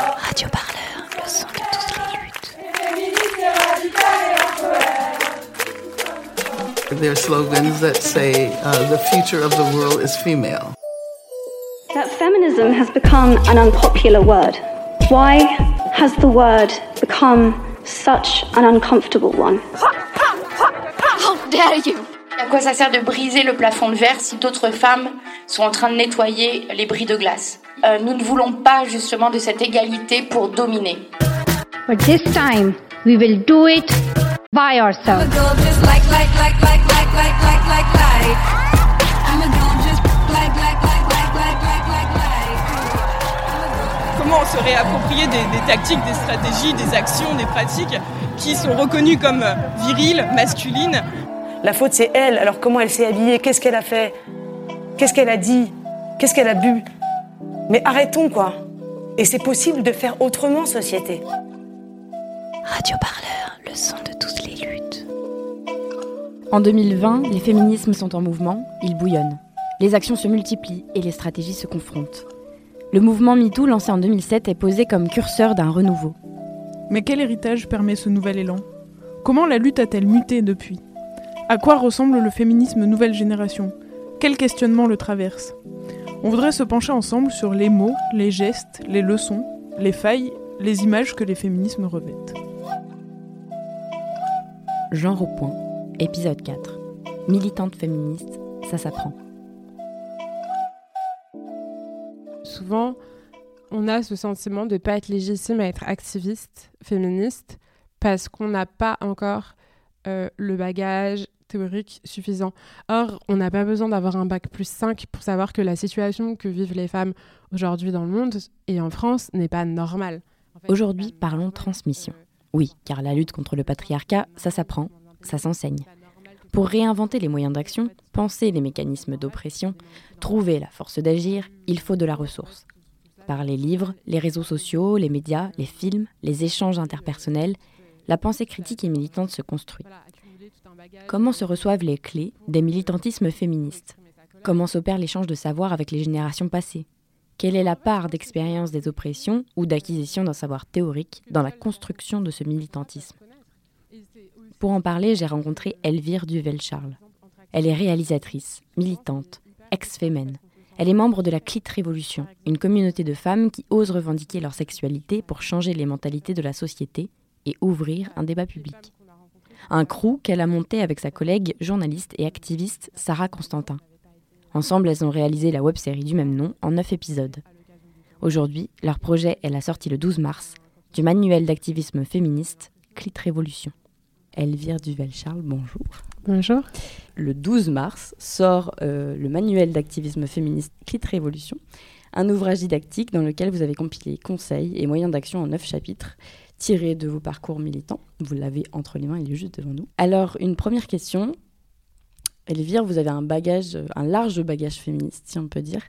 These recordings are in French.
Radio Parleur, le son de toutes les luttes. There are slogans that say uh, the future of the world is female. That feminism has become an unpopular word. Why has the word become such an uncomfortable one? How dare you! À quoi ça sert de briser le plafond de verre si d'autres femmes sont en train de nettoyer les bris de glace? Euh, Nous ne voulons pas justement de cette égalité pour dominer. But this time, we will do it by ourselves. Comment se réapproprier des, des tactiques, des stratégies, des actions, des pratiques qui sont reconnues comme viriles, masculines. La faute, c'est elle. Alors comment elle s'est habillée Qu'est-ce qu'elle a fait Qu'est-ce qu'elle a dit Qu'est-ce qu'elle a bu Mais arrêtons, quoi. Et c'est possible de faire autrement, société. Radio Parleur, le son de toutes les luttes. En 2020, les féminismes sont en mouvement, ils bouillonnent. Les actions se multiplient et les stratégies se confrontent. Le mouvement MeToo, lancé en 2007, est posé comme curseur d'un renouveau. Mais quel héritage permet ce nouvel élan? Comment la lutte a-t-elle muté depuis? À quoi ressemble le féminisme nouvelle génération? Quels questionnements le traversent On voudrait se pencher ensemble sur les mots, les gestes, les leçons, les failles, les images que les féminismes revêtent. Genre au point, épisode 4. Militante féministe, ça s'apprend. Souvent, on a ce sentiment de ne pas être légitime à être activiste, féministe, parce qu'on n'a pas encore euh, le bagage théorique suffisant. Or, on n'a pas besoin d'avoir un bac plus 5 pour savoir que la situation que vivent les femmes aujourd'hui dans le monde et en France n'est pas normale. Aujourd'hui, parlons transmission. Oui, car la lutte contre le patriarcat, ça s'apprend, ça s'enseigne. Pour réinventer les moyens d'action, penser les mécanismes d'oppression, trouver la force d'agir, il faut de la ressource. Par les livres, les réseaux sociaux, les médias, les films, les échanges interpersonnels, la pensée critique et militante se construit. Comment se reçoivent les clés des militantismes féministes? Comment s'opère l'échange de savoir avec les générations passées? Quelle est la part d'expérience des oppressions ou d'acquisition d'un savoir théorique dans la construction de ce militantisme? Pour en parler, j'ai rencontré Elvire Duvel-Charles. Elle est réalisatrice, militante, ex-fémène. Elle est membre de la Clit Révolution, une communauté de femmes qui osent revendiquer leur sexualité pour changer les mentalités de la société et ouvrir un débat public. Un crew qu'elle a monté avec sa collègue journaliste et activiste Sarah Constantin. Ensemble, elles ont réalisé la web-série du même nom en neuf épisodes. Aujourd'hui, leur projet est la sortie le 12 mars du manuel d'activisme féministe Clit Révolution. Elvire Duvel-Charles, bonjour. Bonjour. Le 12 mars sort euh, le manuel d'activisme féministe Clit Révolution, un ouvrage didactique dans lequel vous avez compilé conseils et moyens d'action en neuf chapitres tirés de vos parcours militants. Vous l'avez entre les mains, il est juste devant nous. Alors, une première question. Elvire, vous avez un bagage, un large bagage féministe, si on peut dire.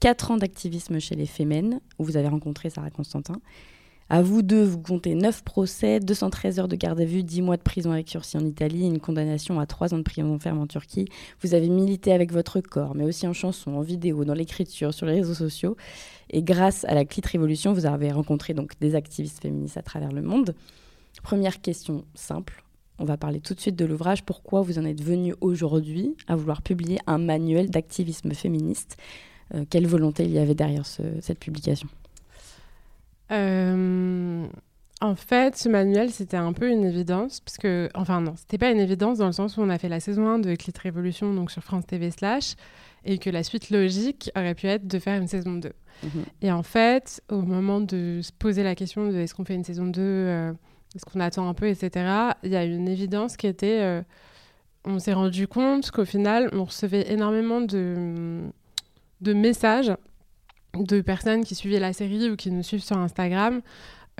Quatre ans d'activisme chez les Femmes, où vous avez rencontré Sarah Constantin. À vous deux, vous comptez 9 procès, 213 heures de garde à vue, 10 mois de prison avec sursis en Italie, une condamnation à 3 ans de prison ferme en Turquie. Vous avez milité avec votre corps, mais aussi en chanson, en vidéo, dans l'écriture, sur les réseaux sociaux. Et grâce à la Clit Révolution, vous avez rencontré donc des activistes féministes à travers le monde. Première question simple. On va parler tout de suite de l'ouvrage. Pourquoi vous en êtes venu aujourd'hui à vouloir publier un manuel d'activisme féministe? Euh, Quelle volonté il y avait derrière ce- cette publication? En fait, ce manuel, c'était un peu une évidence, parce que, enfin non, c'était pas une évidence dans le sens où on a fait la saison 1 de Clit Révolution, donc sur France TV Slash, et que la suite logique aurait pu être de faire une saison 2. Mhm. Et en fait, au moment de se poser la question de est-ce qu'on fait une saison 2, euh, est-ce qu'on attend un peu, etc., il y a une évidence qui était, euh, on s'est rendu compte qu'au final, on recevait énormément de, de messages de personnes qui suivaient la série ou qui nous suivent sur Instagram,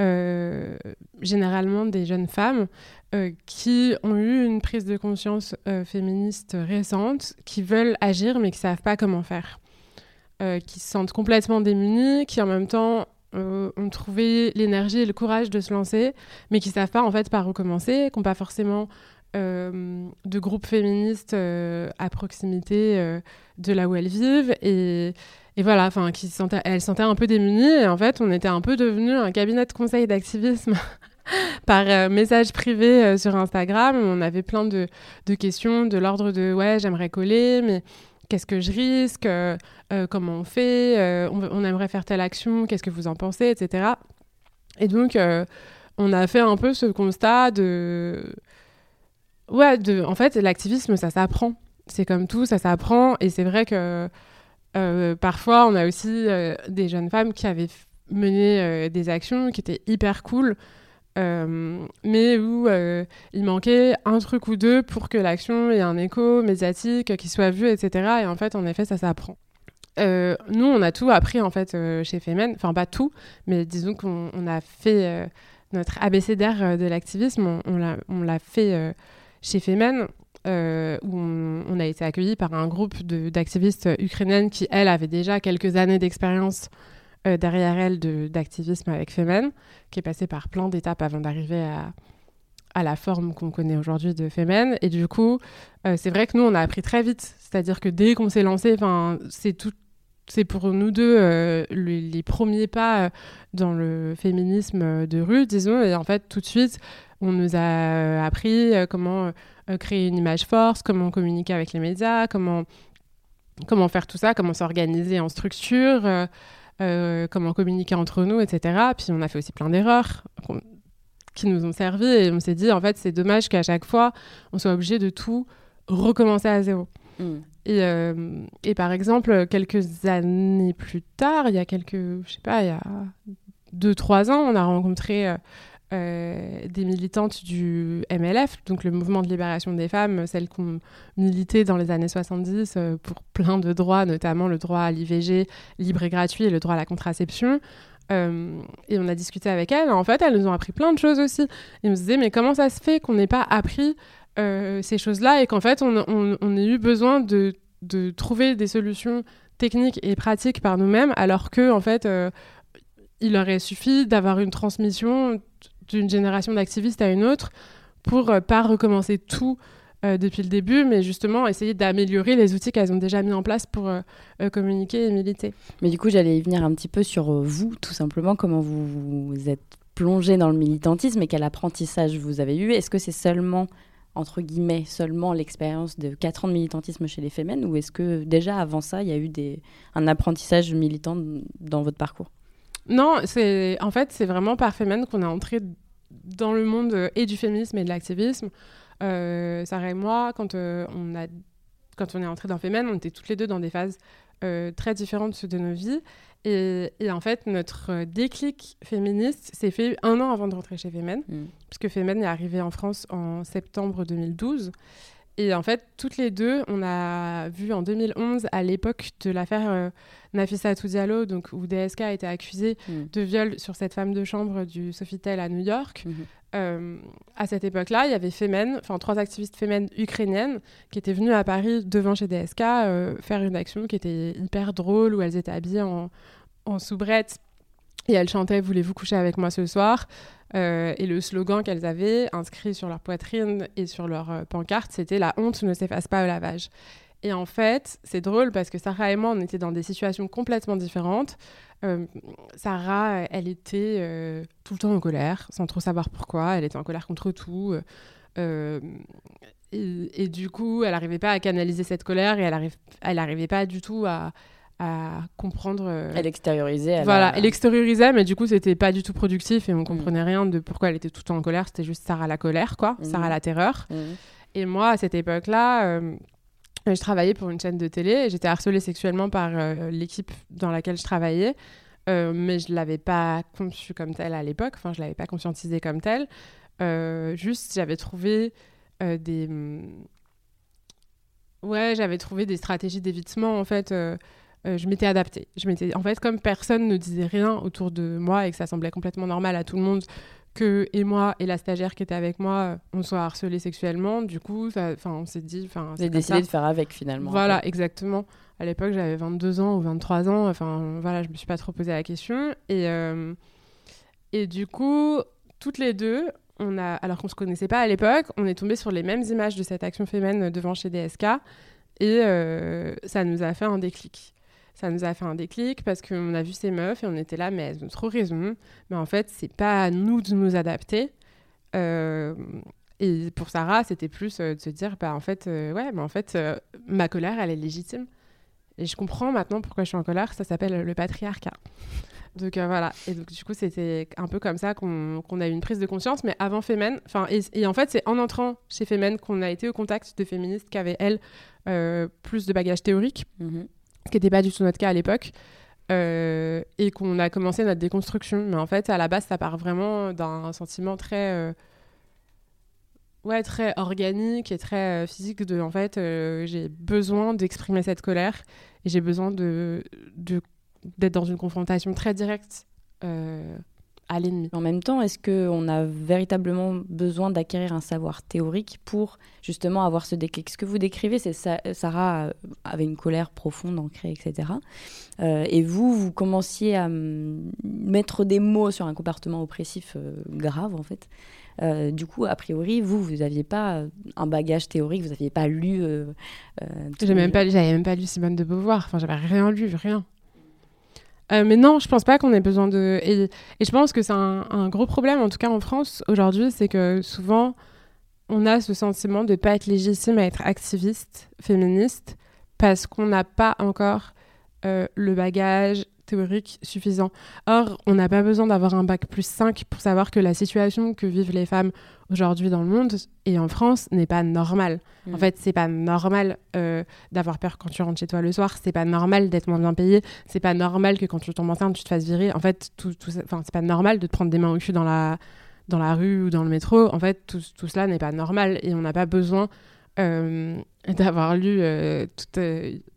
euh, généralement des jeunes femmes euh, qui ont eu une prise de conscience euh, féministe récente, qui veulent agir mais qui savent pas comment faire, qui se sentent complètement démunies, qui en même temps ont trouvé l'énergie et le courage de se lancer, mais qui savent pas en fait par où commencer, qui n'ont pas forcément de groupes féministes euh, à proximité de là où elles vivent. Et et voilà, enfin, qui sentait, elle sentait un peu démunie. Et en fait, on était un peu devenu un cabinet de conseil d'activisme par euh, message privé euh, sur Instagram. On avait plein de, de questions de l'ordre de ouais, j'aimerais coller, mais qu'est-ce que je risque euh, Comment on fait on, on, aimerait faire telle action, qu'est-ce que vous en pensez, etc. Et donc, on a fait un peu ce constat de. Ouais, de... en fait, l'activisme, ça s'apprend. C'est comme tout, ça s'apprend. Et c'est vrai que euh, parfois, on a aussi euh, des jeunes femmes qui avaient mené euh, des actions qui étaient hyper cool, mais où il manquait un truc ou deux pour que l'action ait un écho médiatique, qui soit vu, etc. Et en fait, en effet, ça s'apprend. nous, on a tout appris en fait chez Femen, enfin pas tout, mais disons qu'on a fait notre abécédaire de l'activisme, on, on l'a fait chez Femen. Euh, où on, a été accueillis par un groupe d'activistes ukrainiennes qui, elles, avaient déjà quelques années d'expérience euh, derrière elles d'activisme avec Femen, qui est passé par plein d'étapes avant d'arriver à, à, la forme qu'on connaît aujourd'hui de Femen. Et du coup, euh, c'est vrai que nous, on a appris très vite. C'est-à-dire que dès qu'on s'est lancé, c'est tout c'est pour nous deux les, premiers pas dans le féminisme de rue, disons. Et en fait, tout de suite, on nous a appris comment euh, créer une image force, comment communiquer avec les médias, comment, comment faire tout ça, comment s'organiser en structure, euh, euh, comment communiquer entre nous, etc. Puis on a fait aussi plein d'erreurs qui nous ont servi et on s'est dit, en fait, c'est dommage qu'à chaque fois, on soit obligé de tout recommencer à zéro. Mm. Et, et, par exemple, quelques années plus tard, il y a quelques, je sais pas, il y a deux, trois ans, on a rencontré euh, des militantes du MLF, donc le mouvement de libération des femmes, celles qui ont milité dans les années 70 euh, pour plein de droits, notamment le droit à l'IVG libre et gratuit et le droit à la contraception. Euh, et on a discuté avec elles. En fait, elles nous ont appris plein de choses aussi. On se disait, mais comment ça se fait qu'on n'ait pas appris ces choses-là et qu'en fait, on, on, ait eu besoin de, de, trouver des solutions techniques et pratiques par nous-mêmes, alors que, en fait, il aurait suffi d'avoir une transmission d'une génération d'activistes à une autre pour euh, pas recommencer tout euh, depuis le début, mais justement essayer d'améliorer les outils qu'elles ont déjà mis en place pour euh, communiquer et militer. Mais du coup, j'allais y venir un petit peu sur vous, tout simplement, comment vous vous êtes plongé dans le militantisme et quel apprentissage vous avez eu? Est-ce que c'est seulement, entre guillemets, seulement l'expérience de 4 ans de militantisme chez les Femmes ou est-ce que déjà avant ça, il y a eu des, un apprentissage militant dans votre parcours? Non, c'est en fait c'est vraiment par Femen qu'on est entré dans le monde euh, et du féminisme et de l'activisme. Euh, Sarah et moi, quand euh, on a quand on est entré dans Femen, on était toutes les deux dans des phases euh, très différentes de nos vies. Et, en fait, notre déclic féministe s'est fait un an avant de rentrer chez Femen, mm. puisque Femen est arrivé en France en septembre 2012. Et en fait, toutes les deux, on a vu en 2011, à l'époque de l'affaire euh, Nafissa Diallo, donc où DSK a été accusé mm. de viol sur cette femme de chambre du Sofitel à New York. Mm-hmm. Euh, à cette époque-là, il y avait Femen, enfin trois activistes fémènes ukrainiennes qui étaient venues à Paris devant chez DSK euh, faire une action qui était hyper drôle où elles étaient habillées en, en soubrette et elles chantaient Voulez-vous coucher avec moi ce soir? Euh, et le slogan qu'elles avaient inscrit sur leur poitrine et sur leur euh, pancarte, c'était La honte ne s'efface pas au lavage. Et en fait, c'est drôle parce que Sarah et moi, on était dans des situations complètement différentes. Euh, Sarah, elle était tout le temps en colère, sans trop savoir pourquoi. Elle était en colère contre tout. Et, du coup, elle n'arrivait pas à canaliser cette colère et elle n'arrivait pas du tout à, à comprendre. Euh, elle extériorisait. voilà, elle extériorisait, mais du coup, c'était pas du tout productif et on mm. comprenait rien de pourquoi elle était tout le temps en colère. C'était juste Sarah la colère, quoi, mm. Sarah la terreur. Mm. Et moi, à cette époque-là, euh, je travaillais pour une chaîne de télé et j'étais harcelée sexuellement par euh, l'équipe dans laquelle je travaillais. mais je l'avais pas conçue comme telle à l'époque, enfin je l'avais pas conscientisée comme telle. juste, j'avais trouvé des, ouais, j'avais trouvé des stratégies d'évitement en fait euh, je m'étais adaptée. Je m'étais, en fait, comme personne ne disait rien autour de moi et que ça semblait complètement normal à tout le monde que et moi et la stagiaire qui était avec moi, euh, on soit harcelés sexuellement. Du coup, on s'est dit, enfin, j'ai décidé de faire avec finalement. Voilà, exactement. À l'époque, j'avais 22 ans ou 23 ans. Enfin, voilà, je me suis pas trop posé la question. Et euh, et du coup, toutes les deux, on a, alors qu'on se connaissait pas à l'époque, on est tombé sur les mêmes images de cette action féminine devant chez DSK et ça nous a fait un déclic. Ça nous a fait un déclic parce qu'on a vu ces meufs et on était là, mais elles ont trop raison. Mais en fait, c'est pas à nous de nous adapter. Euh, et pour Sarah, c'était plus euh, de se dire, bah en fait, euh, ouais, mais en fait, ma colère, elle est légitime. Et je comprends maintenant pourquoi je suis en colère. Ça s'appelle le patriarcat. Donc voilà. Et donc du coup, c'était un peu comme ça qu'on a eu une prise de conscience. Mais avant Femen, enfin, et, en fait, c'est en entrant chez Femen qu'on a été au contact de féministes qui avaient elles plus de bagages théoriques, mhm. ce qui n'était pas du tout notre cas à l'époque. et qu'on a commencé notre déconstruction. Mais en fait, à la base, ça part vraiment d'un sentiment très ouais, très organique et très euh, physique de en fait euh, j'ai besoin d'exprimer cette colère et j'ai besoin de d'être dans une confrontation très directe euh, à l'ennemi. En même temps, est-ce qu'on a véritablement besoin d'acquérir un savoir théorique pour justement avoir ce déclic? Ce que vous décrivez, c'est Sarah avait une colère profonde, ancrée, etc. et vous, vous commenciez à mettre des mots sur un comportement oppressif grave, en fait. Euh, du coup, a priori, vous, vous n'aviez pas un bagage théorique, vous n'aviez pas lu. Euh, euh j'avais même pas, j'avais même pas lu Simone de Beauvoir. Enfin, j'avais rien lu, rien. Euh, mais non, je pense pas qu'on ait besoin de. Et, je pense que c'est un, gros problème, en tout cas en France aujourd'hui, c'est que souvent on a ce sentiment de pas être légitime à être activiste, féministe, parce qu'on n'a pas encore le bagage théorique suffisant. Or, on n'a pas besoin d'avoir un bac plus 5 pour savoir que la situation que vivent les femmes aujourd'hui dans le monde et en France n'est pas normale. En mm. fait, c'est pas normal euh, d'avoir peur quand tu rentres chez toi le soir, c'est pas normal d'être moins bien payé, c'est pas normal que quand tu tombes enceinte, tu te fasses virer. En fait, tout, tout c'est pas normal de te prendre des mains au cul dans la, dans la rue ou dans le métro. En fait, tout, tout cela n'est pas normal et on n'a pas besoin euh, d'avoir lu euh, toute,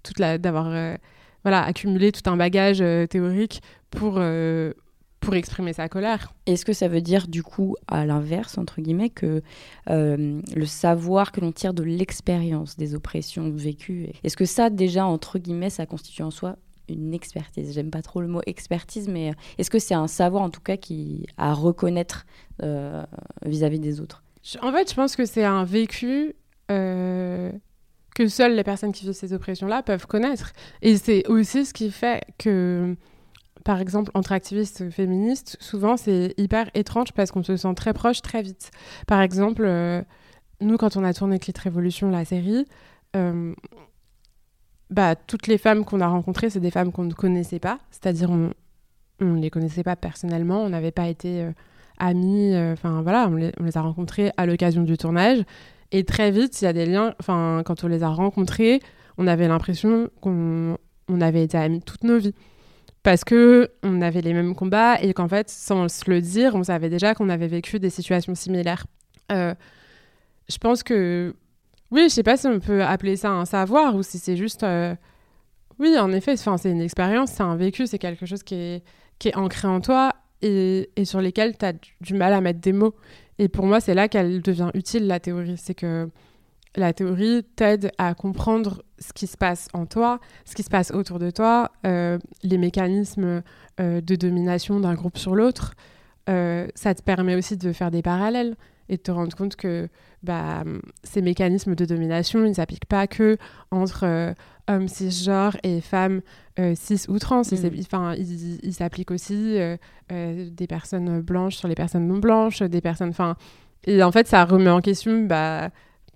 toute la. d'avoir voilà, accumuler tout un bagage euh, théorique pour, euh, pour exprimer sa colère. Est-ce que ça veut dire du coup, à l'inverse, entre guillemets, que euh, le savoir que l'on tire de l'expérience des oppressions vécues, est-ce que ça déjà, entre guillemets, ça constitue en soi une expertise? J'aime pas trop le mot expertise, mais est-ce que c'est un savoir en tout cas qui à reconnaître vis-à-vis des autres? En fait, je pense que c'est un vécu que seules les personnes qui vivent ces oppressions-là peuvent connaître. Et c'est aussi ce qui fait que, par exemple, entre activistes féministes, souvent c'est hyper étrange parce qu'on se sent très proche très vite. Par exemple, euh, nous, quand on a tourné Clit Révolution, la série, euh, bah, toutes les femmes qu'on a rencontrées, c'est des femmes qu'on ne connaissait pas. C'est-à-dire, on ne les connaissait pas personnellement, on n'avait pas été euh, amis, enfin voilà, on les a rencontrées à l'occasion du tournage. Et très vite, il y a des liens. Enfin, quand on les a rencontrés, on avait l'impression qu'on on avait été amis toute nos vies. Parce que on avait les mêmes combats et qu'en fait, sans se le dire, on savait déjà qu'on avait vécu des situations similaires. Euh, je pense que. Oui, je sais pas si on peut appeler ça un savoir ou si c'est juste. Euh, oui, en effet, c'est une expérience, c'est un vécu, c'est quelque chose qui est, ancré en toi et, et sur lesquels tu as du mal à mettre des mots. Et pour moi, c'est là qu'elle devient utile, la théorie. C'est que la théorie t'aide à comprendre ce qui se passe en toi, ce qui se passe autour de toi, euh, les mécanismes euh, de domination d'un groupe sur l'autre. Euh, ça te permet aussi de faire des parallèles et de te rendre compte que bah, ces mécanismes de domination, ils ne s'appliquent pas que entre hommes cisgenres et femmes cis ou trans. Mm. Ils s'appliquent aussi des personnes blanches sur les personnes non blanches, des personnes... Enfin, et en fait, ça remet en question... Bah,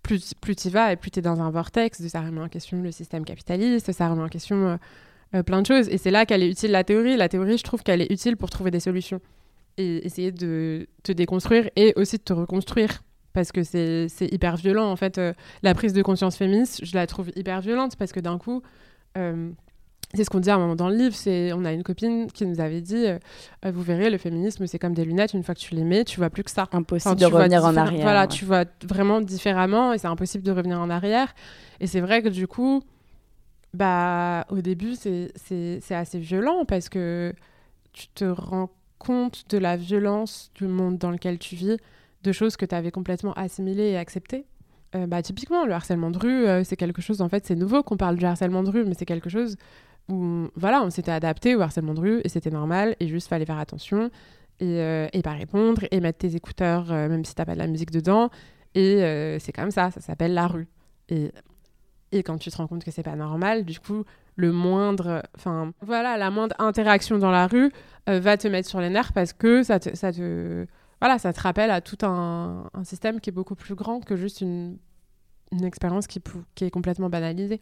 plus, plus tu vas et plus tu es dans un vortex, ça remet en question le système capitaliste, ça remet en question plein de choses. Et c'est là qu'elle est utile, la théorie. La théorie, je trouve qu'elle est utile pour trouver des solutions et essayer de te déconstruire et aussi de te reconstruire parce que c'est hyper violent en fait. Euh, la prise de conscience féministe, je la trouve hyper violente parce que d'un coup, euh, c'est ce qu'on dit à un moment dans le livre, c'est on a une copine qui nous avait dit, euh, vous verrez, le féminisme c'est comme des lunettes, une fois que tu les mets, tu vois plus que ça. Impossible de revenir en arrière. Voilà, tu vois vraiment différemment et c'est impossible de revenir en arrière. Et c'est vrai que du coup, bah au début c'est assez violent parce que tu te rends compte de la violence du monde dans lequel tu vis, de choses que tu avais complètement assimilées et acceptées. Euh, bah, typiquement, le harcèlement de rue, euh, c'est quelque chose, en fait, c'est nouveau qu'on parle du harcèlement de rue, mais c'est quelque chose où, voilà, on s'était adapté au harcèlement de rue et c'était normal et juste fallait faire attention et, euh, et pas répondre et mettre tes écouteurs, même si t'as pas de la musique dedans. Et c'est comme ça, ça s'appelle la rue. Et, et quand tu te rends compte que c'est pas normal, du coup, le moindre, enfin voilà, la moindre interaction dans la rue va te mettre sur les nerfs parce que ça te, te, voilà, ça te rappelle à tout un, système qui est beaucoup plus grand que juste une, expérience qui est complètement banalisée.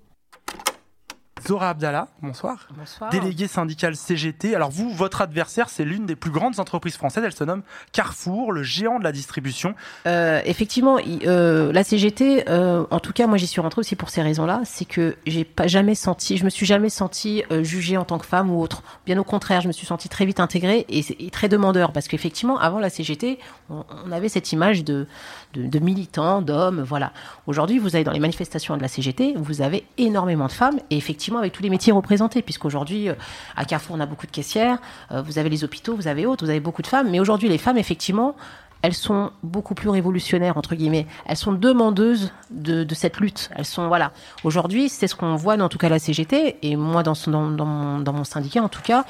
Zora Abdallah, bonsoir. Bonsoir. Déléguée syndicale CGT. Alors vous, votre adversaire, c'est l'une des plus grandes entreprises françaises. Elle se nomme Carrefour, le géant de la distribution. Euh, effectivement, euh, la CGT, euh, en tout cas, moi j'y suis rentrée aussi pour ces raisons-là. C'est que j'ai pas jamais senti, je me suis jamais sentie euh, jugée en tant que femme ou autre. Bien au contraire, je me suis sentie très vite intégrée et, et très demandeur parce qu'effectivement, avant la CGT, on, on, avait cette image de, de, militants, d'hommes, voilà. Aujourd'hui, vous avez dans les manifestations de la CGT, vous avez énormément de femmes et effectivement avec tous les métiers représentés, puisqu'aujourd'hui, euh, à Carrefour, on a beaucoup de caissières, euh, vous avez les hôpitaux, vous avez autres, vous avez beaucoup de femmes, mais aujourd'hui, les femmes, effectivement, elles sont beaucoup plus révolutionnaires entre guillemets. Elles sont demandeuses de, cette lutte. Elles sont voilà. Aujourd'hui, c'est ce qu'on voit dans en tout cas la CGT et moi dans mon syndicat en tout cas.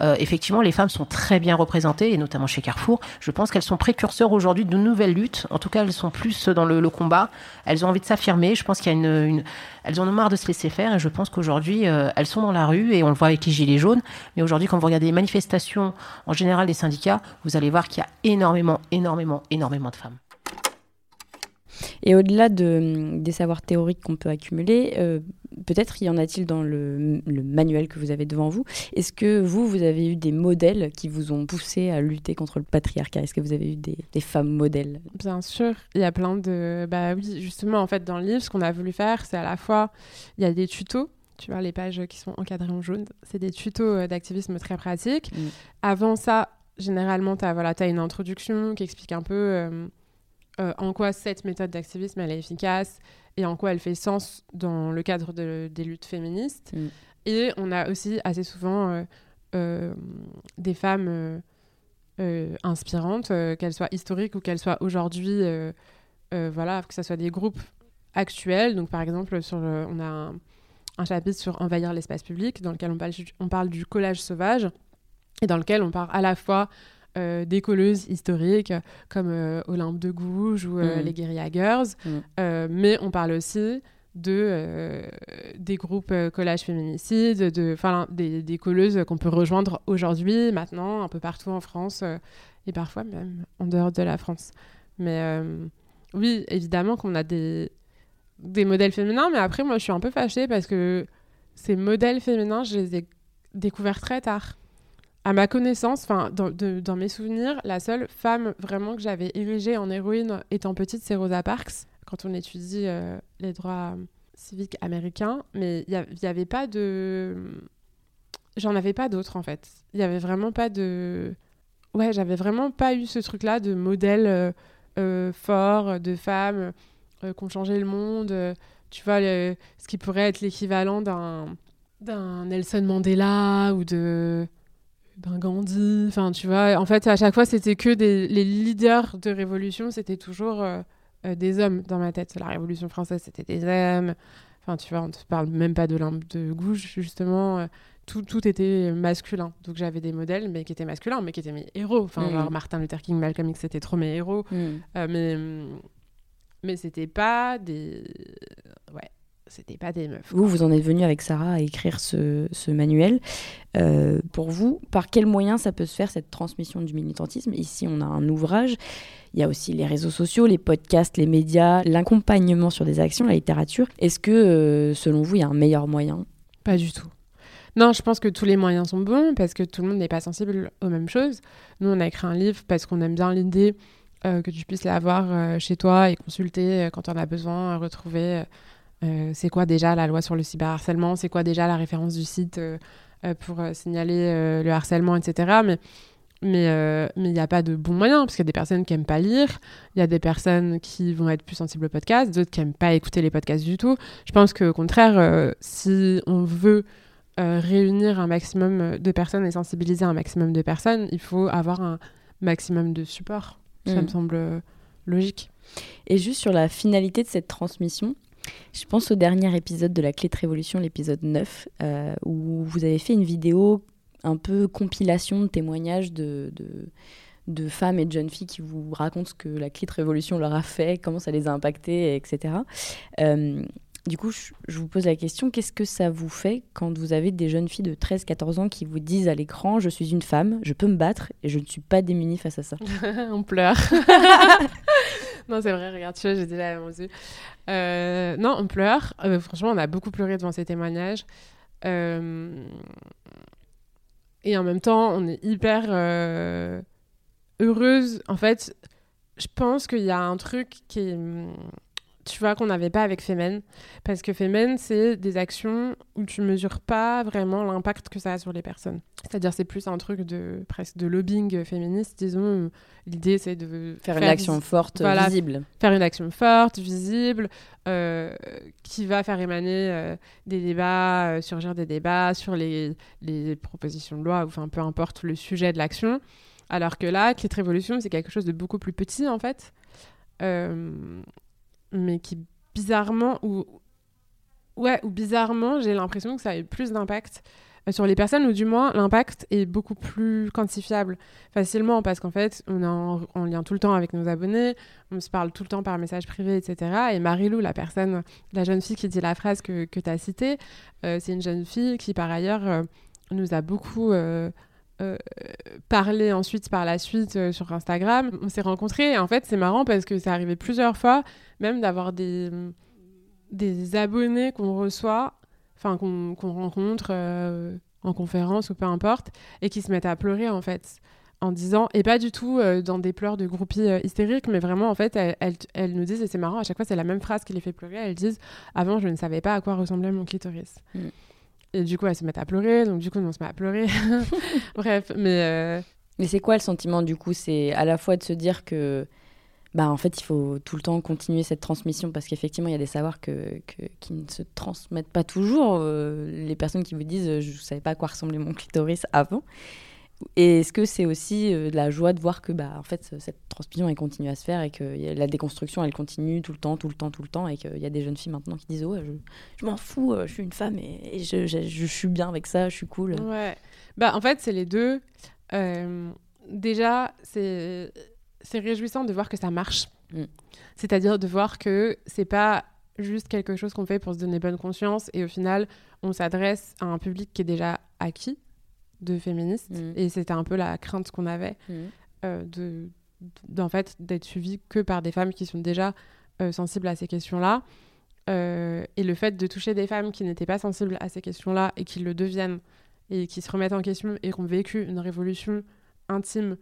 Euh, effectivement, les femmes sont très bien représentées et notamment chez Carrefour. Je pense qu'elles sont précurseurs aujourd'hui de nouvelles luttes. En tout cas, elles sont plus dans le, le combat. Elles ont envie de s'affirmer. Je pense qu'il y a une, une, elles en ont marre de se laisser faire et je pense qu'aujourd'hui, euh, elles sont dans la rue et on le voit avec les gilets jaunes. Mais aujourd'hui, quand vous regardez les manifestations en général des syndicats, vous allez voir qu'il y a énormément, énormément, énormément de femmes. Et au-delà de, des savoirs théoriques qu'on peut accumuler, euh, peut-être y en a-t-il dans le, le, manuel que vous avez devant vous Est-ce que vous, vous avez eu des modèles qui vous ont poussé à lutter contre le patriarcat? Est-ce que vous avez eu des, des, femmes modèles? Bien sûr, il y a plein de... Bah oui, justement, en fait, dans le livre, ce qu'on a voulu faire, c'est à la fois, il y a des tutos tu vois, les pages qui sont encadrées en jaune, c'est des tutos d'activisme très pratiques. Mmh. Avant ça, généralement, tu as, voilà, as une introduction qui explique un peu... Euh, euh, en quoi cette méthode d'activisme elle est efficace et en quoi elle fait sens dans le cadre de, des luttes féministes. Mm. Et on a aussi assez souvent euh, euh, des femmes inspirantes, qu'elles soient historiques ou qu'elles soient aujourd'hui, voilà, que ce soit des groupes actuels. Donc par exemple, sur le, on a un, un, chapitre sur envahir l'espace public dans lequel on parle, on parle du collage sauvage et dans lequel on parle à la fois euh, des colleuses historiques comme euh, Olympe de Gouges ou euh, mmh. les Guerilla Girls, mmh. mais on parle aussi de des groupes collage féminicide, de, des, des colleuses qu'on peut rejoindre aujourd'hui, maintenant, un peu partout en France et parfois même en dehors de la France. Mais oui, évidemment qu'on a des, des modèles féminins, mais après, moi, je suis un peu fâchée parce que ces modèles féminins, je les ai découverts très tard à ma connaissance, enfin dans, mes souvenirs, la seule femme vraiment que j'avais érigée en héroïne étant petite, c'est Rosa Parks, quand on étudie euh, les droits civiques américains. Mais il n'y avait pas de... J'en avais pas d'autres en fait. Il n'y avait vraiment pas de... Ouais, j'avais vraiment pas eu ce truc-là de modèle euh, euh, fort, de femmes euh, qui ont changé le monde. tu vois, ce qui pourrait être l'équivalent d'un d'un Nelson Mandela ou de d'un Gandhi. Enfin, tu vois, en fait, à chaque fois, c'était que des, les leaders de révolution, c'était toujours euh, euh, des hommes dans ma tête. La Révolution française, c'était des hommes. Enfin, tu vois, on ne parle même pas de lampe de gouge, justement. Euh, tout, tout, était masculin. Donc j'avais des modèles, mais qui étaient masculins, mais qui étaient mes héros. Enfin, mmh. genre Martin Luther King, Malcolm X, c'était trop mes héros. Mmh. Euh, mais mais c'était pas des. C'était pas des meufs. Vous, vous en êtes venu avec Sarah à écrire ce, ce manuel. Euh, pour vous, par quels moyens ça peut se faire cette transmission du militantisme? Ici, on a un ouvrage. Il y a aussi les réseaux sociaux, les podcasts, les médias, l'accompagnement sur des actions, la littérature. Est-ce que, euh, selon vous, il y a un meilleur moyen? Pas du tout. Non, je pense que tous les moyens sont bons parce que tout le monde n'est pas sensible aux mêmes choses. Nous, on a écrit un livre parce qu'on aime bien l'idée euh, que tu puisses l'avoir euh, chez toi et consulter euh, quand on a besoin, retrouver euh, c'est quoi déjà la loi sur le cyberharcèlement? C'est quoi déjà la référence du site euh, euh, pour signaler le harcèlement, etc. Mais mais il n'y a pas de bon moyen, parce qu'il y a des personnes qui n'aiment pas lire, il y a des personnes qui vont être plus sensibles au podcast, d'autres qui n'aiment pas écouter les podcasts du tout. Je pense qu'au contraire, si on veut réunir un maximum de personnes et sensibiliser un maximum de personnes, il faut avoir un maximum de support. Mmh. Ça me semble logique. Et juste sur la finalité de cette transmission, je pense au dernier épisode de la Clé de Révolution, l'épisode 9, euh, où vous avez fait une vidéo un peu compilation de témoignages de, de, de, femmes et de jeunes filles qui vous racontent ce que la Clé de Révolution leur a fait, comment ça les a impactés, etc. Euh, du coup, je, je vous pose la question, qu'est-ce que ça vous fait quand vous avez des jeunes filles de 13-14 ans qui vous disent à l'écran, je suis une femme, je peux me battre et je ne suis pas démunie face à ça on pleure. non, c'est vrai, regarde, tu vois, j'ai déjà mon yeux. Euh, non, on pleure. Euh, franchement, on a beaucoup pleuré devant ces témoignages. Euh, Et en même temps, on est hyper euh, heureuse. En fait, je pense qu'il y a un truc qui est, hum, tu vois, qu'on n'avait pas avec Femen. Parce que Femen, c'est des actions où tu mesures pas vraiment l'impact que ça a sur les personnes. C'est-à-dire, c'est plus un truc de presque de lobbying féministe, disons. L'idée, c'est de Faire une action forte, visible. Faire une action forte, visible, euh, qui va faire émaner euh, des débats, euh, surgir des débats sur les, les propositions de loi, ou enfin peu importe le sujet de l'action. Alors que là, Clit Révolution, c'est quelque chose de beaucoup plus petit en fait, Euh, mais qui bizarrement ou ouais ou bizarrement, j'ai l'impression que ça a eu plus d'impact euh, sur les personnes, ou du moins l'impact est beaucoup plus quantifiable facilement parce qu'en fait, on est en, en lien tout le temps avec nos abonnés, on se parle tout le temps par message privé, etc. Et Marilou, la personne, la jeune fille qui dit la phrase que, que tu as citée, euh, c'est une jeune fille qui, par ailleurs, euh, nous a beaucoup euh, parlé ensuite, par la suite, euh, sur Instagram. On s'est rencontrés et en fait, c'est marrant parce que c'est arrivé plusieurs fois, même d'avoir des, des abonnés qu'on reçoit, enfin qu'on rencontre euh, en conférence ou peu importe, et qui se mettent à pleurer en fait en disant, et pas du tout dans des pleurs de groupies hystériques, mais vraiment en fait, elles, elles- elles nous disent, et c'est marrant, à chaque fois c'est la même phrase qui les fait pleurer, elles disent, avant je ne savais pas à quoi ressemblait mon clitoris. Mm. Et du coup elles se mettent à pleurer, donc du coup on se met à pleurer. Bref, mais... euh, Mais c'est quoi le sentiment du coup? C'est à la fois de se dire que, bah en fait, il faut tout le temps continuer cette transmission parce qu'effectivement, il y a des savoirs que, qui ne se transmettent pas toujours. euh, les personnes qui vous disent, je ne savais pas à quoi ressemblait mon clitoris avant. Et est-ce que c'est aussi euh, de la joie de voir que, bah en fait, cette transmission elle continue à se faire et que la déconstruction elle continue tout le temps, tout le temps, tout le temps, et qu'il y a des jeunes filles maintenant qui disent, ouais, je, je m'en fous, euh, je suis une femme et, et je, je- je suis bien avec ça, je suis cool. Ouais. Bah, en fait, c'est les deux. Euh, déjà, c'est c'est réjouissant de voir que ça marche. Mm. C'est-à-dire de voir que c'est pas juste quelque chose qu'on fait pour se donner bonne conscience et au final, on s'adresse à un public qui est déjà acquis de féministes. Mm. Et c'était un peu la crainte qu'on avait Mm. euh, de d'en fait d'être suivi que par des femmes qui sont déjà euh, sensibles à ces questions-là. Euh, et le fait de toucher des femmes qui n'étaient pas sensibles à ces questions-là et qui le deviennent et qui se remettent en question et qui ont vécu une révolution intime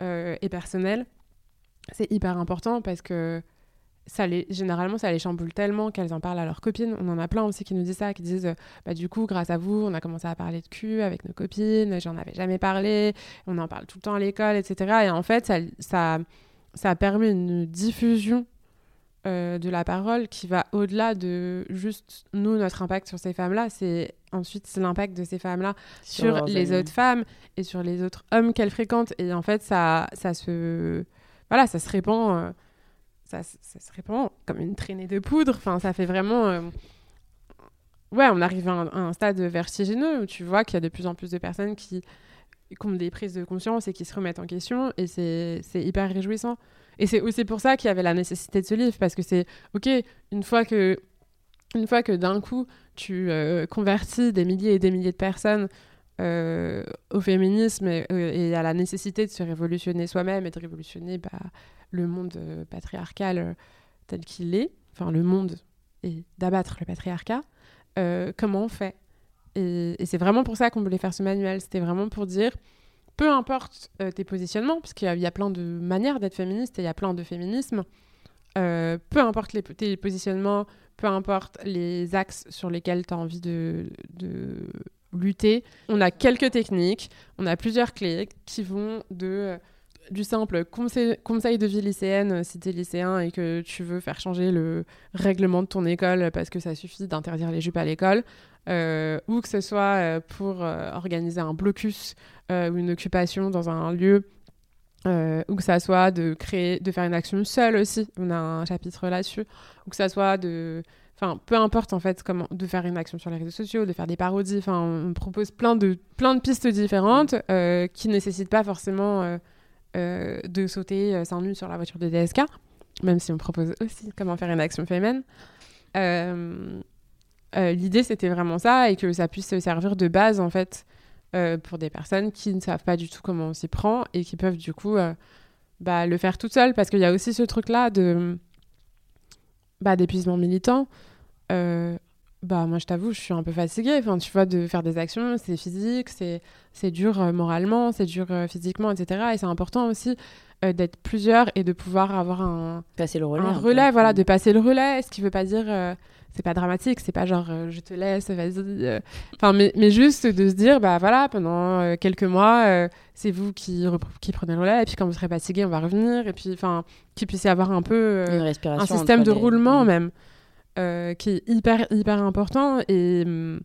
et personnelle, c'est hyper important parce que ça les, généralement, ça les chamboule tellement qu'elles en parlent à leurs copines. On en a plein aussi qui nous disent ça, qui disent euh, bah, du coup, grâce à vous, on a commencé à parler de cul avec nos copines, j'en avais jamais parlé, on en parle tout le temps à l'école, etc. Et en fait, ça, ça, ça permet une diffusion euh, de la parole qui va au-delà de juste nous, notre impact sur ces femmes-là, c'est ensuite c'est l'impact de ces femmes-là Sur les amis. autres femmes et sur les autres hommes qu'elles fréquentent. Et en fait, ça, ça se, voilà, ça se répand, euh, ça, se répand comme une traînée de poudre. Enfin, ça fait vraiment, euh, ouais, on arrive à un, à un stade vertigineux où tu vois qu'il y a de plus en plus de personnes qui, qui ont des prises de conscience et qui se remettent en question. Et c'est c'est hyper réjouissant. Et c'est aussi pour ça qu'il y avait la nécessité de ce livre, parce que c'est, ok, une fois que, une fois que d'un coup, tu euh, convertis des milliers et des milliers de personnes euh, au féminisme et, euh, et à la nécessité de se révolutionner soi-même et de révolutionner bah, le monde euh, patriarcal tel qu'il est, enfin le monde, et d'abattre le patriarcat, comment on fait? Et, c'est vraiment pour ça qu'on voulait faire ce manuel, c'était vraiment pour dire, peu importe tes positionnements, parce qu'il y, a- plein de manières d'être féministe et il y a plein de féminismes, peu importe tes positionnements, peu importe les axes sur lesquels tu as envie de lutter, on a quelques techniques, on a plusieurs clés qui vont de euh, du simple conseil, conseil de vie lycéenne euh, si tu es lycéen et que tu veux faire changer le règlement de ton école parce que ça suffit d'interdire les jupes à l'école, euh, ou que ce soit pour organiser un blocus ou une occupation dans un lieu ou que ça soit de créer, de faire une action seule aussi. On a un chapitre là-dessus. Ou que ça soit de, enfin, peu importe en fait comment, de faire une action sur les réseaux sociaux, de faire des parodies. Enfin, on propose plein de, plein de pistes différentes euh, qui nécessitent pas forcément euh, euh, de sauter euh, seins nus sur la voiture de DSK, même si on propose aussi comment faire une action féminine. euh, euh, l'idée c'était vraiment ça et que ça puisse se servir de base en fait euh, pour des personnes qui ne savent pas du tout comment on s'y prend et qui peuvent du coup euh, bah, le faire toutes seules parce qu'il y a aussi ce truc là de bah, d'épuisement militant. Euh, bah moi je t'avoue je suis un peu fatiguée. Enfin tu vois de faire des actions c'est physique c'est dur euh, moralement c'est dur euh, physiquement etc et c'est important aussi d'être plusieurs et de pouvoir avoir un passer le relais un relais voilà de passer le relais ce qui veut pas dire c'est pas dramatique c'est pas genre euh, je te laisse vas-y euh. enfin mais, mais juste de se dire bah voilà pendant euh, quelques mois c'est vous qui prenez le relais et puis quand vous serez fatigué on va revenir et puis enfin qu'il puisse y avoir un peu Une respiration un système de les- roulement Mm. même qui est hyper hyper important et hum,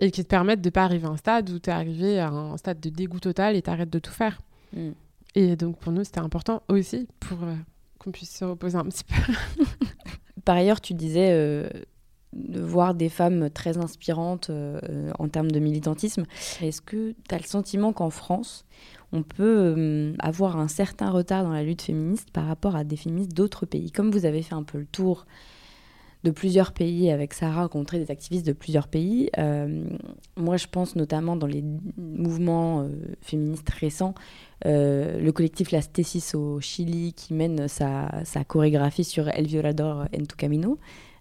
et qui te permettent de pas arriver à un stade où tu es arrivé à un stade de dégoût total et t'arrêtes de tout faire Mm. et donc pour nous c'était important aussi pour qu'on puisse se reposer un petit peu Par ailleurs, tu disais euh, de voir des femmes très inspirantes euh, en termes de militantisme. Est-ce que tu as le sentiment qu'en France, on peut euh, avoir un certain retard dans la lutte féministe par rapport à des féministes d'autres pays? Comme vous avez fait un peu le tour de plusieurs pays avec Sarah, rencontré des activistes de plusieurs pays, euh, moi je pense notamment dans les mouvements euh, féministes récents, euh, le collectif Las Tesis au Chili qui mène sa, sa chorégraphie sur El Violador en tu camino,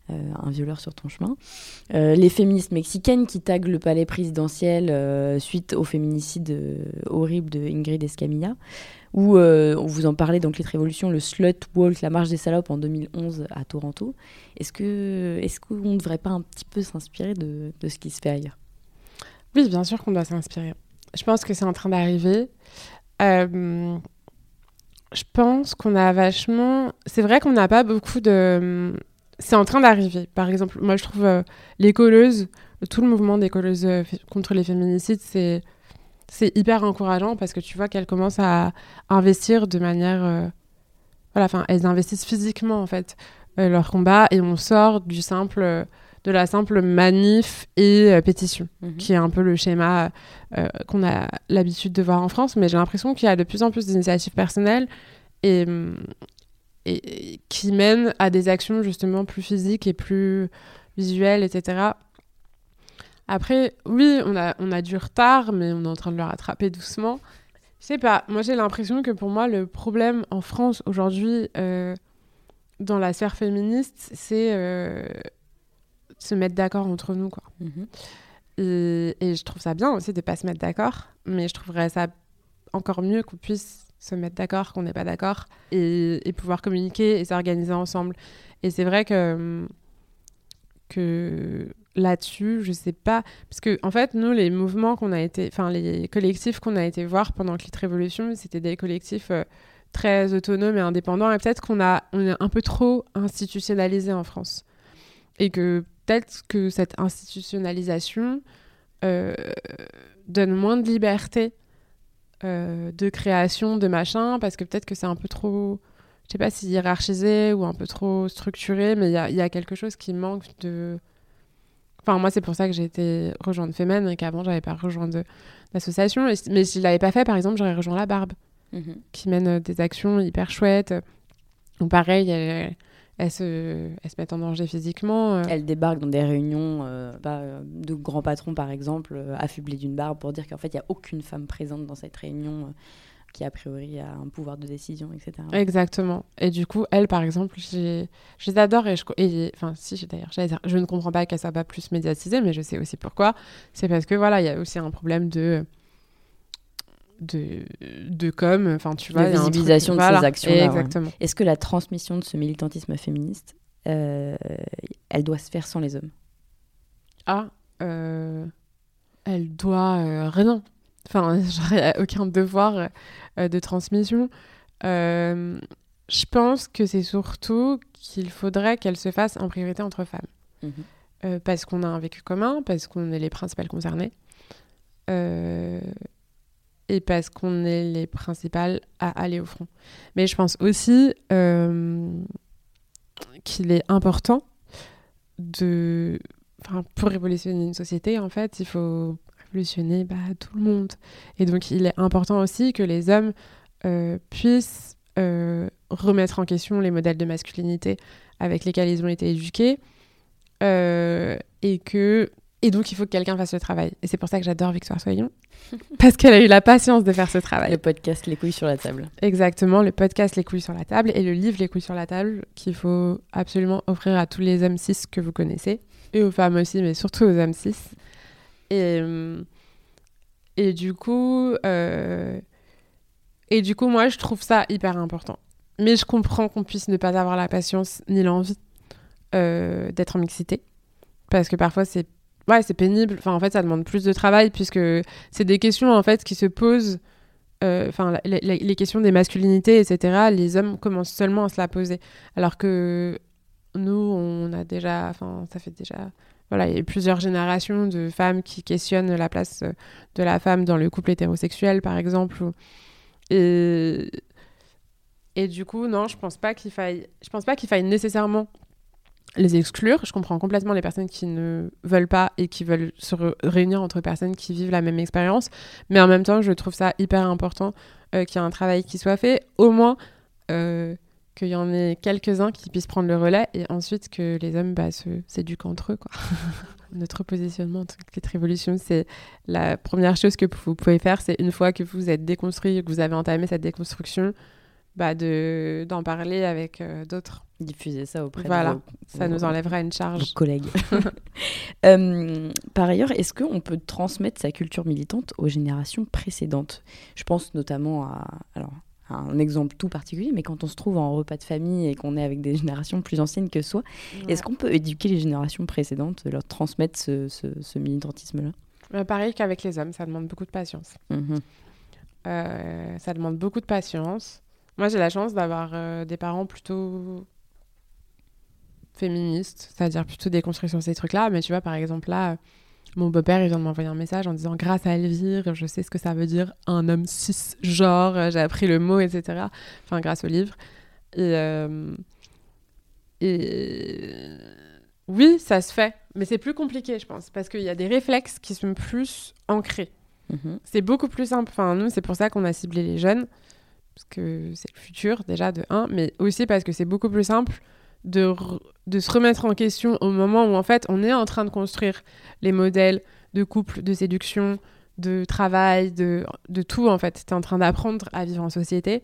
un violeur sur ton chemin. Euh, les féministes mexicaines qui taguent le palais présidentiel euh, suite au féminicide euh, horrible de Ingrid Escamilla. Ou euh, on vous en parlait dans Clit Révolution, le Slut Walk, la marche des salopes en 2011 à Toronto. Est-ce qu'on ne devrait pas un petit peu s'inspirer de, de ce qui se fait ailleurs? Oui, bien sûr qu'on doit s'inspirer. Je pense que c'est en train d'arriver. Euh, je pense qu'on a vachement. C'est vrai qu'on n'a pas beaucoup de. C'est en train d'arriver. Par exemple, moi, je trouve euh, les colleuses, tout le mouvement des colleuses euh, contre les féminicides, c'est c'est hyper encourageant parce que tu vois qu'elles commencent à investir de manière. euh, Voilà, enfin, elles investissent physiquement en fait leur combat et on sort du simple de la simple manif et euh, pétition, Mhm. qui est un peu le schéma euh, qu'on a l'habitude de voir en France. Mais j'ai l'impression qu'il y a de plus en plus d'initiatives personnelles et, hum, et, et qui mènent à des actions justement plus physiques et plus visuelles, etc. Après, oui, on a, on a du retard, mais on est en train de le rattraper doucement. Je sais pas, moi j'ai l'impression que pour moi, le problème en France aujourd'hui, euh, dans la sphère féministe, c'est euh, se mettre d'accord entre nous, quoi. Mhm. Et, et je trouve ça bien aussi de pas se mettre d'accord, mais je trouverais ça encore mieux qu'on puisse se mettre d'accord, qu'on n'est pas d'accord, et, pouvoir communiquer et s'organiser ensemble. Et c'est vrai que, que là-dessus, je sais pas, parce que en fait, nous, les mouvements qu'on a été, enfin les collectifs qu'on a été voir pendant Clit Révolution, c'était des collectifs euh, très autonomes et indépendants, et peut-être qu'on on est un peu trop institutionnalisé en France, et que peut-être que cette institutionnalisation euh, donne moins de liberté euh, de création, de machin, parce que peut-être que c'est un peu trop, je sais pas si hiérarchisé ou un peu trop structuré, mais il y a, y a quelque chose qui manque de. Enfin, moi, c'est pour ça que j'ai été rejoindre Femen et qu'avant, j'avais pas rejoint d'association. Mais si je l'avais pas fait, par exemple, j'aurais rejoint La Barbe, Mhm. qui mène euh, des actions hyper chouettes. Donc, pareil, elles se, elles se mettent en danger physiquement. euh. Elle débarque dans des réunions euh, bah, euh, de grands patrons, par exemple, affublés d'une barbe pour dire qu'en fait, il n'y a aucune femme présente dans cette réunion qui, a priori, a un pouvoir de décision, etc. Exactement. Et du coup, elle, par exemple, je les adore. Et, je, et- enfin, si, d'ailleurs, je ne comprends pas qu'elle soit pas plus médiatisée, mais je sais aussi pourquoi. C'est parce que, voilà, il y a aussi un problème de. De, de com, enfin tu vois, de il y a un truc- visibilisation de voilà, ces actions. là, ouais. Exactement. Est-ce que la transmission de ce militantisme féministe, euh, elle doit se faire sans les hommes? Ah, euh, elle doit euh, rien. Enfin, a aucun devoir euh, de transmission. Je pense que c'est surtout qu'il faudrait qu'elle se fasse en priorité entre femmes. Mhm. Parce qu'on a un vécu commun, parce qu'on est les principales concernées. Euh, et parce qu'on est les principales à aller au front. Mais je pense aussi euh, qu'il est important de... Enfin, pour révolutionner une société, en fait, il faut révolutionner bah, tout le monde. Et donc, il est important aussi que les hommes euh, puissent euh, remettre en question les modèles de masculinité avec lesquels ils ont été éduqués. Et que et donc il faut que quelqu'un fasse le travail. Et c'est pour ça que j'adore Victoire Soyon, parce qu'elle a eu la patience de faire ce travail. Le podcast Les couilles sur la table. Exactement, le podcast Les couilles sur la table et le livre Les couilles sur la table qu'il faut absolument offrir à tous les hommes cis que vous connaissez, et aux femmes aussi, mais surtout aux hommes cis. Et, euh, et du coup, euh, et du coup, moi, je trouve ça hyper important. Mais je comprends qu'on puisse ne pas avoir la patience ni l'envie euh, d'être en mixité. Parce que parfois, c'est ouais, c'est pénible. Enfin, en fait, ça demande plus de travail puisque c'est des questions en fait qui se posent. euh, Enfin, les, questions des masculinités, etc. Les hommes commencent seulement à se la poser, alors que nous, on a déjà, enfin, ça fait déjà, voilà, il y a eu plusieurs générations de femmes qui questionnent la place de la femme dans le couple hétérosexuel, par exemple. Et et du coup, non, je pense pas qu'il faille, je pense pas qu'il faille nécessairement les exclure. Je comprends complètement les personnes qui ne veulent pas et qui veulent se réunir entre personnes qui vivent la même expérience. Mais en même temps, je trouve ça hyper important euh, qu'il y ait un travail qui soit fait, au moins euh, qu'il y en ait quelques-uns qui puissent prendre le relais et ensuite que les hommes bah, s'éduquent entre eux. Notre positionnement en tant que révolution, c'est la première chose que vous pouvez faire, c'est une fois que vous êtes déconstruit, que vous avez entamé cette déconstruction, bah de d'en parler avec euh, d'autres. Diffuser ça auprès voilà. de ça nous enlèvera une charge. collègues. Euh, par ailleurs, est-ce qu'on peut transmettre sa culture militante aux générations précédentes? Je pense notamment à, alors, à un exemple tout particulier, mais quand on se trouve en repas de famille et qu'on est avec des générations plus anciennes que soi, Ouais. est-ce qu'on peut éduquer les générations précédentes, leur transmettre ce, ce- ce militantisme-là? Euh, pareil qu'avec les hommes, ça demande beaucoup de patience. Mhm. Euh, ça demande beaucoup de patience. Moi, j'ai la chance d'avoir euh, des parents plutôt féministes, c'est-à-dire plutôt déconstruits sur ces trucs-là. Mais tu vois, par exemple, là, mon beau-père, il vient de m'envoyer un message en disant Grâce à Elvire, je sais ce que ça veut dire un homme cisgenre, euh, j'ai appris le mot, etc. Enfin, grâce au livre. Et. euh, et oui, ça se fait, mais c'est plus compliqué, je pense, parce qu'il y a des réflexes qui sont plus ancrés. Mhm. C'est beaucoup plus simple. Enfin, nous, c'est pour ça qu'on a ciblé les jeunes, parce que c'est le futur, déjà, de un, mais aussi parce que c'est beaucoup plus simple de, re- de se remettre en question au moment où, en fait, on est en train de construire les modèles de couple, de séduction, de travail, de, de tout, en fait. Tu es en train d'apprendre à vivre en société,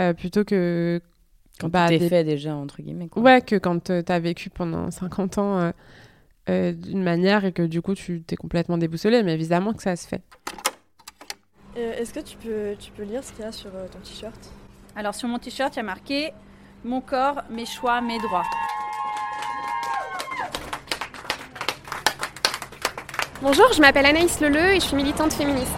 euh, plutôt que... Quand bah, tout est des- fait déjà, entre guillemets. quoi. Ouais, que quand tu as vécu pendant 50 ans euh, euh, d'une manière et que du coup tu t'es complètement déboussolé, mais évidemment que ça se fait. Euh, Est-ce que tu peux, tu peux lire ce qu'il y a sur euh, ton t-shirt? Alors sur mon t-shirt, il y a marqué Mon corps, mes choix, mes droits. Bonjour, je m'appelle Anaïs Leleu et je suis militante féministe.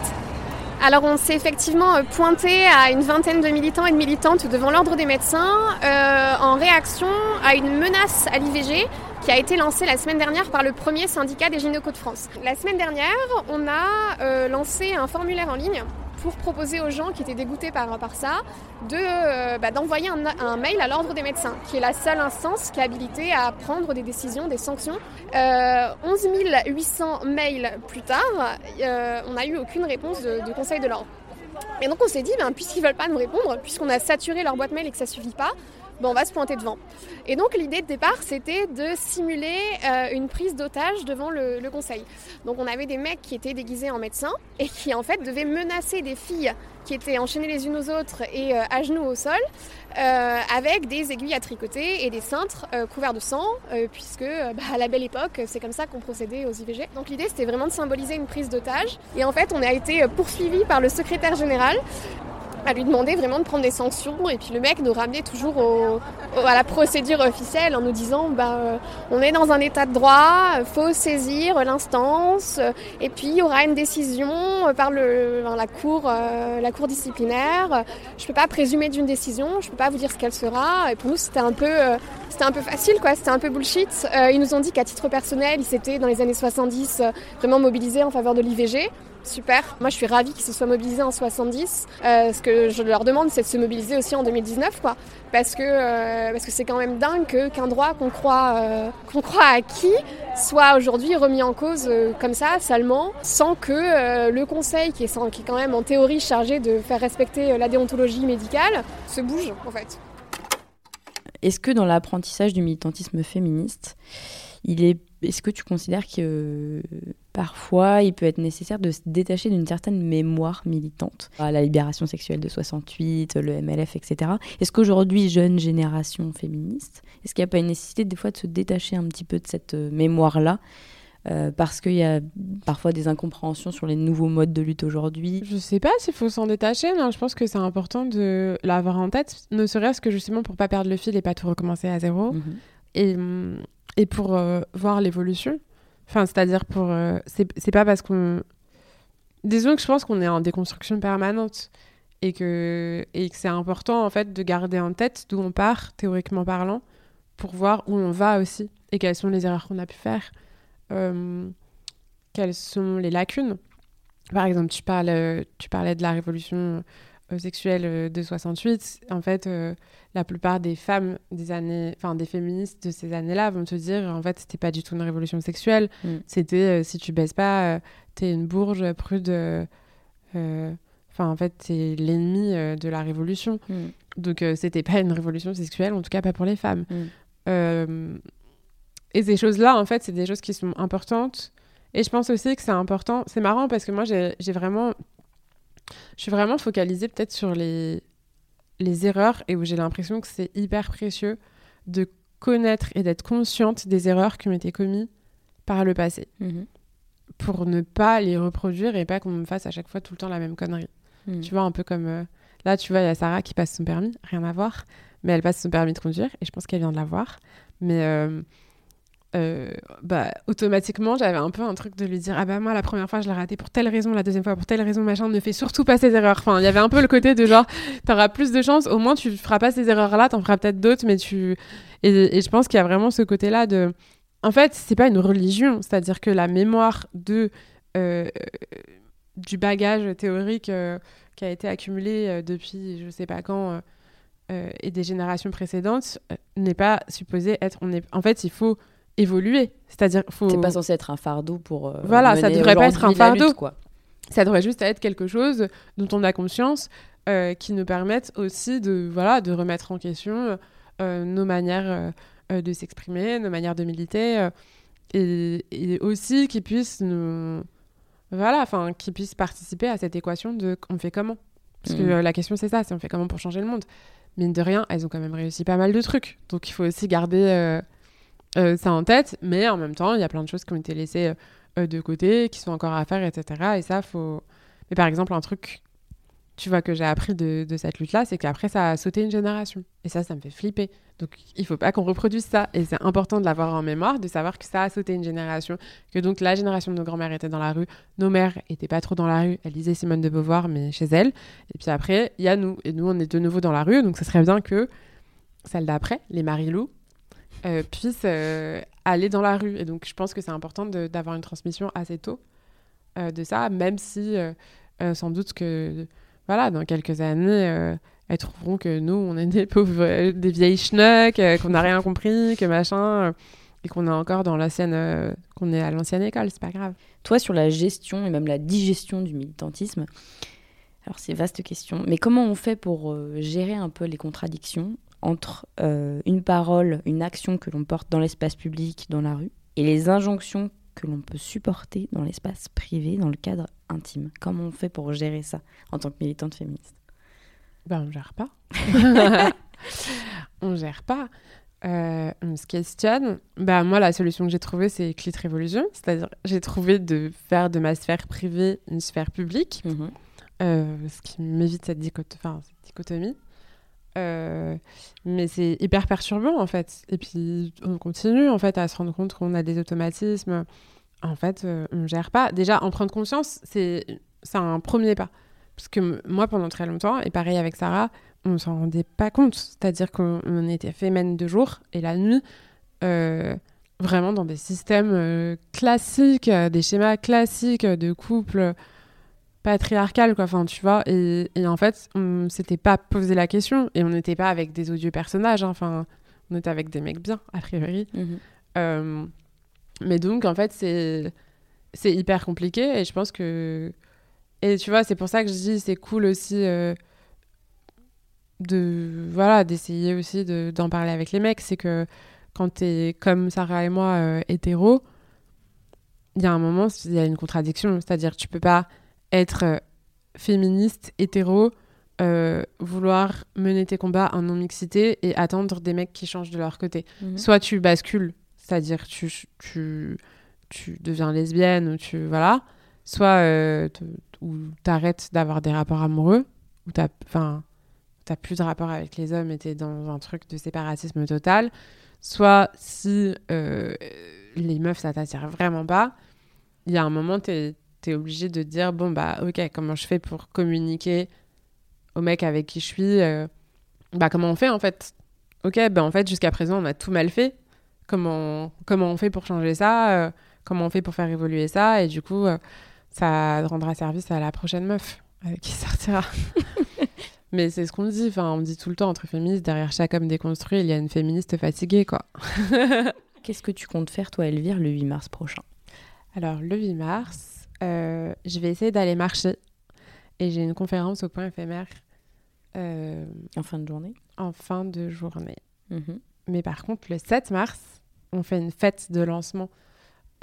Alors on s'est effectivement euh, pointé à une vingtaine de militants et de militantes devant l'ordre des médecins euh, en réaction à une menace à l'IVG qui a été lancée la semaine dernière par le premier syndicat des gynécos de France. La semaine dernière, on a euh, lancé un formulaire en ligne pour proposer aux gens qui étaient dégoûtés par, ça euh, bah, d'envoyer un, mail à l'ordre des médecins, qui est la seule instance qui est habilitée à prendre des décisions, des sanctions. Euh, 11 800 mails plus tard, euh, on n'a eu aucune réponse de, de Conseil de l'ordre. Et donc on s'est dit, ben, puisqu'ils veulent pas nous répondre, puisqu'on a saturé leur boîte mail et que ça suffit pas, ben, on va se pointer devant. Et donc l'idée de départ, c'était de simuler euh, une prise d'otage devant le, conseil. Donc on avait des mecs qui étaient déguisés en médecins et qui en fait devaient menacer des filles qui étaient enchaînées les unes aux autres et euh, à genoux au sol, euh, avec des aiguilles à tricoter et des cintres couverts de sang, puisque bah, à la belle époque, c'est comme ça qu'on procédait aux IVG. Donc l'idée, c'était vraiment de symboliser une prise d'otage. Et en fait, on a été poursuivi par le secrétaire général à lui demander vraiment de prendre des sanctions et puis le mec nous ramenait toujours au- à la procédure officielle en nous disant bah euh, on est dans un état de droit, faut saisir l'instance et puis il y aura une décision euh, par le la cour euh, la cour disciplinaire. Je peux pas présumer d'une décision, je peux pas vous dire ce qu'elle sera et pour nous c'était un peu c'était un peu facile quoi, c'était un peu bullshit. Ils nous ont dit qu'à titre personnel, ils s'étaient dans les années 70 euh, vraiment mobilisés en faveur de l'IVG. Super. Moi, je suis ravie qu'ils se soient mobilisés en 70. Euh, ce que je leur demande, c'est de se mobiliser aussi en 2019, quoi. Parce que euh, parce que c'est quand même dingue qu'un droit qu'on croit euh, qu'on croit acquis soit aujourd'hui remis en cause comme ça, salement, sans que le Conseil, qui est, qui est quand même en théorie chargé de faire respecter la déontologie médicale, se bouge, en fait. est-ce que dans l'apprentissage du militantisme féministe, il est, est-ce que tu considères que parfois il peut être nécessaire de se détacher d'une certaine mémoire militante? La libération sexuelle de 68, le MLF, etc. Est-ce qu'aujourd'hui, jeune génération féministe, est-ce qu'il n'y a pas une nécessité des fois de se détacher un petit peu de cette euh, mémoire-là? Euh, parce qu'il y a parfois des incompréhensions sur les nouveaux modes de lutte aujourd'hui. Je sais pas s'il faut s'en détacher, non, je pense que c'est important de l'avoir en tête, ne serait-ce que justement pour pas perdre le fil et pas tout recommencer à zéro, Mhm. Et, hum, et pour euh, voir l'évolution. Enfin, c'est-à-dire pour... euh, c'est pas parce qu'on... Disons que je pense qu'on est en déconstruction permanente et que, et que c'est important en fait de garder en tête d'où on part, théoriquement parlant, pour voir où on va aussi et quelles sont les erreurs qu'on a pu faire, euh, quelles sont les lacunes. Par exemple, tu, parles, euh, tu parlais de la révolution sexuelle euh, de 68. En fait, euh, la plupart des femmes des années, enfin des féministes de ces années-là vont te dire en fait, c'était pas du tout une révolution sexuelle. Mm. C'était euh, si tu baisses pas, euh, t'es une bourge prude. euh, euh, Enfin, en fait, t'es l'ennemi euh, de la révolution. Mm. Donc, euh, c'était pas une révolution sexuelle, en tout cas pas pour les femmes. Mm. Euh, et ces choses-là, en fait, c'est des choses qui sont importantes. Et je pense aussi que c'est important. C'est marrant parce que moi, j'ai vraiment. Je suis vraiment focalisée peut-être sur les, les erreurs et où j'ai l'impression que c'est hyper précieux de connaître et d'être consciente des erreurs qui ont été commises par le passé Mhm. pour ne pas les reproduire et pas qu'on me fasse à chaque fois tout le temps la même connerie. Mhm. Tu vois, un peu comme. euh, Là, tu vois, il y a Sarah qui passe son permis, rien à voir, mais elle passe son permis de conduire et je pense qu'elle vient de l'avoir. Mais euh, euh, bah, automatiquement, j'avais un peu un truc de lui dire Ah bah, moi, la première fois, je l'ai raté pour telle raison, la deuxième fois pour telle raison, machin, ne fais surtout pas ces erreurs. Enfin, il y avait un peu le côté de genre T'auras plus de chance, au moins tu feras pas ces erreurs-là, t'en feras peut-être d'autres, mais tu. Et, je pense qu'il y a vraiment ce côté-là de. En fait, c'est pas une religion, c'est-à-dire que la mémoire de. euh, du bagage théorique euh, qui a été accumulé depuis je sais pas quand et des générations précédentes n'est pas supposé être on est en fait il faut évoluer. C'est-à-dire faut C'est pas censé être un fardeau pour. euh, voilà ça devrait pas être un fardeau lutte, quoi. ça devrait juste être quelque chose dont on a conscience euh, qui nous permette aussi de voilà de remettre en question euh, nos manières de s'exprimer nos manières de militer et, et aussi qui puissent nous voilà enfin qui puissent participer à cette équation de on fait comment. Parce que euh, la question c'est ça c'est on fait comment pour changer le monde. Mine de rien elles ont quand même réussi pas mal de trucs. Donc il faut aussi garder ça en tête mais en même temps il y a plein de choses qui ont été laissées euh, euh, de côté qui sont encore à faire etc et ça faut mais par exemple un truc tu vois que j'ai appris de, cette lutte là c'est qu'après ça a sauté une génération. Et ça ça me fait flipper. Donc il faut pas qu'on reproduise ça. Et c'est important de l'avoir en mémoire de savoir que ça a sauté une génération que donc la génération de nos grands-mères était dans la rue nos mères étaient pas trop dans la rue. Elles lisaient Simone de Beauvoir mais chez elles. Et puis après il y a nous. Et nous on est de nouveau dans la rue. Donc ce serait bien que celle d'après les Marie-Lou euh, puissent euh, aller dans la rue. Et donc je pense que c'est important d'avoir une transmission assez tôt euh, de ça même si euh, sans doute que voilà dans quelques années elles trouveront que nous on est des pauvres des vieilles schnocks euh, qu'on n'a rien compris que machin et qu'on est encore dans l'ancienne qu'on est à l'ancienne école c'est pas grave. Toi, sur la gestion et même la digestion du militantisme, alors c'est vaste question, mais comment on fait pour gérer un peu les contradictions entre euh, une parole, une action que l'on porte dans l'espace public, dans la rue, et les injonctions que l'on peut supporter dans l'espace privé, dans le cadre intime Comment on fait pour gérer ça en tant que militante féministe? Ben, on gère pas. on gère pas. Euh, on se questionne. Ben, moi, la solution que j'ai trouvée, c'est Clit Révolution. C'est-à-dire, j'ai trouvé de faire de ma sphère privée une sphère publique. Euh, ce qui m'évite cette, dichoto- enfin, cette dichotomie. Euh, mais c'est hyper perturbant, en fait. Et puis, on continue, en fait, à se rendre compte qu'on a des automatismes. En fait, euh, on gère pas. Déjà, en prendre conscience, c'est un premier pas. Parce que moi, pendant très longtemps, et pareil avec Sarah, on s'en rendait pas compte. C'est-à-dire qu'on on était fémène de jour et la nuit, euh, vraiment dans des systèmes euh, classiques, des schémas classiques de couple patriarcal, quoi. Enfin, tu vois. Et, et en fait, on s'était pas posé la question et on n'était pas avec des odieux personnages. hein. Enfin, on était avec des mecs bien, a priori. Mhm. Euh, mais donc, en fait, c'est c'est hyper compliqué et je pense que. Et tu vois, c'est pour ça que je dis c'est cool aussi euh, de voilà d'essayer aussi de- d'en parler avec les mecs. C'est que quand t'es comme Sarah et moi euh, hétéro, il y a un moment, il y a une contradiction. C'est-à-dire tu peux pas être euh, féministe, hétéro, euh, vouloir mener tes combats en non-mixité et attendre des mecs qui changent de leur côté. Mhm. Soit tu bascules, c'est-à-dire tu, tu, tu deviens lesbienne ou tu. Voilà. Soit euh, ou t'arrêtes d'avoir des rapports amoureux, ou t'as. Plus de rapport avec les hommes et t'es dans un truc de séparatisme total. Soit si euh, les meufs ça t'attire vraiment pas, il y a un moment t'es es obligé de dire bon bah ok comment je fais pour communiquer au mec avec qui je suis euh, bah comment on fait en fait? Ok bah en fait jusqu'à présent on a tout mal fait. Comment comment on fait pour changer ça euh, comment on fait pour faire évoluer ça et du coup euh, ça rendra service à la prochaine meuf avec qui sortira. Mais c'est ce qu'on dit enfin on dit tout le temps entre féministes derrière chaque homme déconstruit il y a une féministe fatiguée quoi. Qu'est-ce que tu comptes faire, toi, Elvire, le 8 mars prochain? Alors, le 8 mars, euh, je vais essayer d'aller marcher. Et j'ai une conférence au point éphémère. euh, En fin de journée? En fin de journée. Mhm. Mais par contre, le 7 mars, on fait une fête de lancement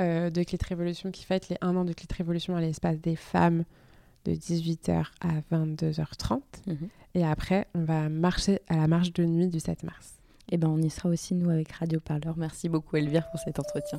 euh, de Clit Révolution qui fête les 1 an de Clit Révolution à l'espace des femmes de 18h à 22h30. Mhm. Et après, on va marcher à la marche de nuit du 7 mars. Eh ben, on y sera aussi, nous, avec Radio Parleur. Merci beaucoup, Elvire, pour cet entretien.